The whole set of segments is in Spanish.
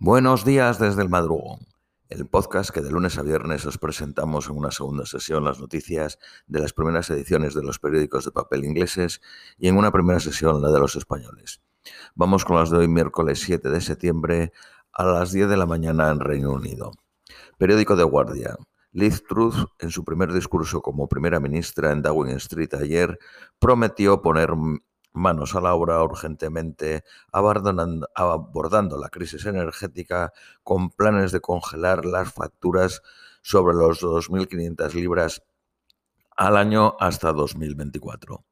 Buenos días desde el madrugón, el podcast que de lunes a viernes os presentamos en una segunda sesión las noticias de las primeras ediciones de los periódicos de papel ingleses y en una primera sesión la de los españoles. Vamos con las de hoy miércoles 7 de septiembre a las 10 de la mañana en Reino Unido. Periódico de Guardia. Liz Truth, en su primer discurso como primera ministra en Downing Street ayer, prometió poner manos a la obra urgentemente, abordando la crisis energética con planes de congelar las facturas sobre los 2.500 libras al año hasta 2024.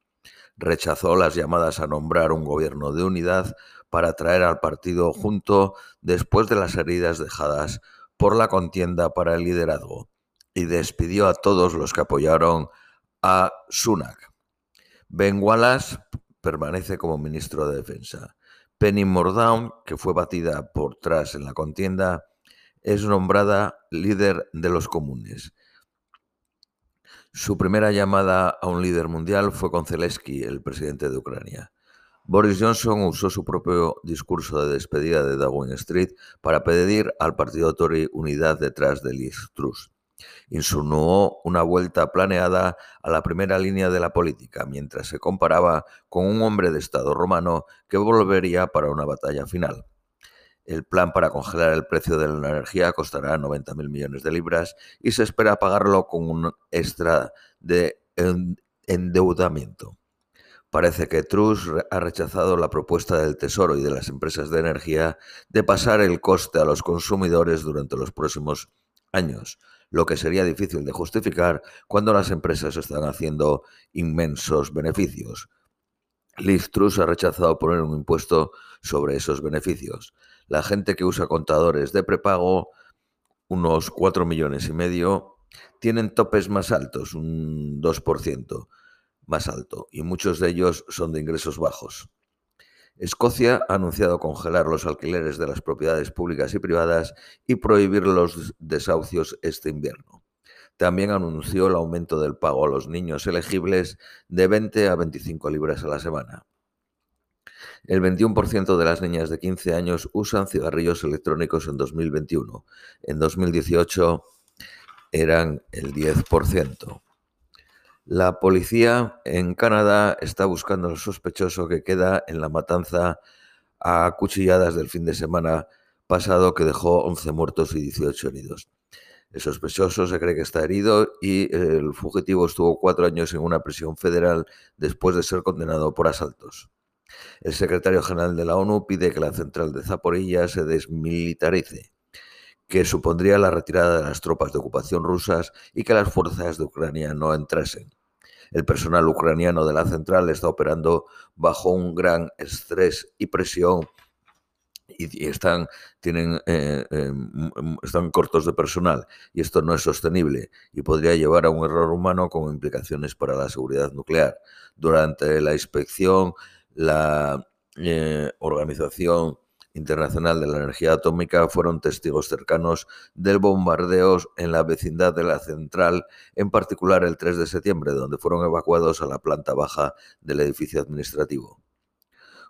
Rechazó las llamadas a nombrar un gobierno de unidad para traer al partido junto después de las heridas dejadas por la contienda para el liderazgo y despidió a todos los que apoyaron a Sunak. Ben Wallace permanece como ministro de Defensa. Penny Mordaunt, que fue batida por tras en la contienda, es nombrada líder de los comunes. Su primera llamada a un líder mundial fue con Zelensky, el presidente de Ucrania. Boris Johnson usó su propio discurso de despedida de Downing Street para pedir al partido Tory unidad detrás de Liz Truss insinuó una vuelta planeada a la primera línea de la política, mientras se comparaba con un hombre de Estado romano que volvería para una batalla final. El plan para congelar el precio de la energía costará 90.000 millones de libras y se espera pagarlo con un extra de endeudamiento. Parece que Truss ha rechazado la propuesta del Tesoro y de las empresas de energía de pasar el coste a los consumidores durante los próximos años, lo que sería difícil de justificar cuando las empresas están haciendo inmensos beneficios. Liz Truss ha rechazado poner un impuesto sobre esos beneficios. La gente que usa contadores de prepago, unos 4 millones y medio, tienen topes más altos, un 2% más alto, y muchos de ellos son de ingresos bajos. Escocia ha anunciado congelar los alquileres de las propiedades públicas y privadas y prohibir los desahucios este invierno. También anunció el aumento del pago a los niños elegibles de 20 a 25 libras a la semana. El 21% de las niñas de 15 años usan cigarrillos electrónicos en 2021. En 2018 eran el 10%. La policía en Canadá está buscando al sospechoso que queda en la matanza a cuchilladas del fin de semana pasado que dejó 11 muertos y 18 heridos. El sospechoso se cree que está herido y el fugitivo estuvo cuatro años en una prisión federal después de ser condenado por asaltos. El secretario general de la ONU pide que la central de Zaporilla se desmilitarice, que supondría la retirada de las tropas de ocupación rusas y que las fuerzas de Ucrania no entrasen. El personal ucraniano de la central está operando bajo un gran estrés y presión y, están, tienen, eh, eh, están cortos de personal y esto no es sostenible y podría llevar a un error humano con implicaciones para la seguridad nuclear. Durante la inspección, la eh, organización Internacional de la Energía Atómica fueron testigos cercanos del bombardeo en la vecindad de la central, en particular el 3 de septiembre, donde fueron evacuados a la planta baja del edificio administrativo.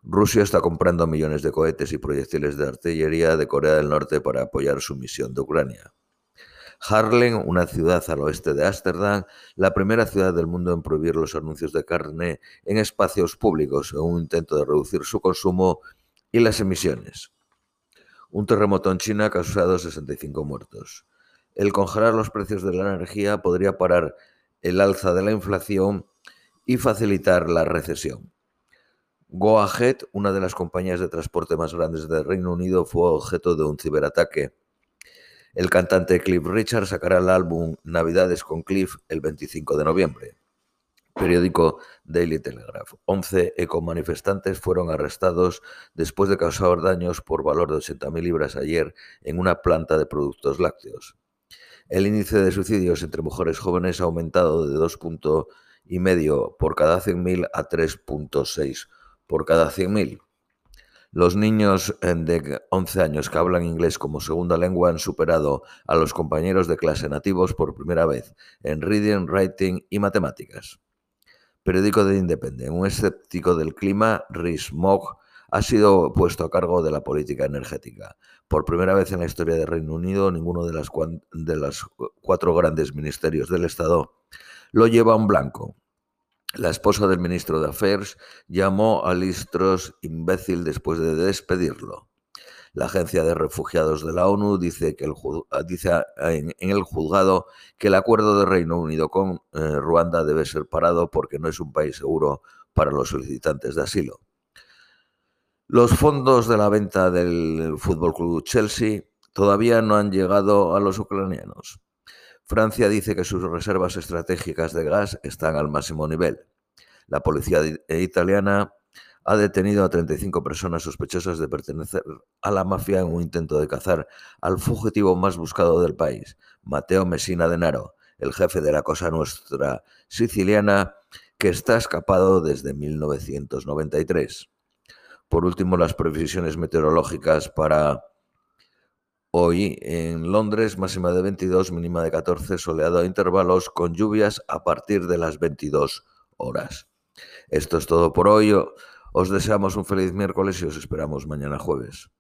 Rusia está comprando millones de cohetes y proyectiles de artillería de Corea del Norte para apoyar su misión de Ucrania. Harlem, una ciudad al oeste de Ámsterdam, la primera ciudad del mundo en prohibir los anuncios de carne en espacios públicos en un intento de reducir su consumo y las emisiones. Un terremoto en China ha causado 65 muertos. El congelar los precios de la energía podría parar el alza de la inflación y facilitar la recesión. Go-Ahead, una de las compañías de transporte más grandes del Reino Unido, fue objeto de un ciberataque. El cantante Cliff Richard sacará el álbum Navidades con Cliff el 25 de noviembre periódico Daily Telegraph. 11 ecomanifestantes fueron arrestados después de causar daños por valor de 80.000 libras ayer en una planta de productos lácteos. El índice de suicidios entre mujeres jóvenes ha aumentado de 2.5 por cada 100.000 a 3.6 por cada 100.000. Los niños eh, de 11 años que hablan inglés como segunda lengua han superado a los compañeros de clase nativos por primera vez en reading, writing y matemáticas. Periódico de Independent. Un escéptico del clima, Rhys Mogg, ha sido puesto a cargo de la política energética. Por primera vez en la historia del Reino Unido, ninguno de las, de cuatro grandes ministerios del Estado lo lleva un blanco. La esposa del ministro de Affairs llamó a Listros imbécil después de despedirlo. La Agencia de Refugiados de la ONU dice, que el, dice en, el juzgado que el acuerdo de Reino Unido con eh, Ruanda debe ser parado porque no es un país seguro para los solicitantes de asilo. Los fondos de la venta del Fútbol Club Chelsea todavía no han llegado a los ucranianos. Francia dice que sus reservas estratégicas de gas están al máximo nivel. La policía italiana ha detenido a 35 personas sospechosas de pertenecer a la mafia en un intento de cazar al fugitivo más buscado del país, Mateo Messina Denaro, el jefe de la Cosa Nuestra siciliana, que está escapado desde 1993. Por último, las previsiones meteorológicas para hoy en Londres, máxima de 22, mínima de 14, soleado a intervalos con lluvias a partir de las 22 horas. Esto es todo por hoy. Os deseamos un feliz miércoles y os esperamos mañana jueves.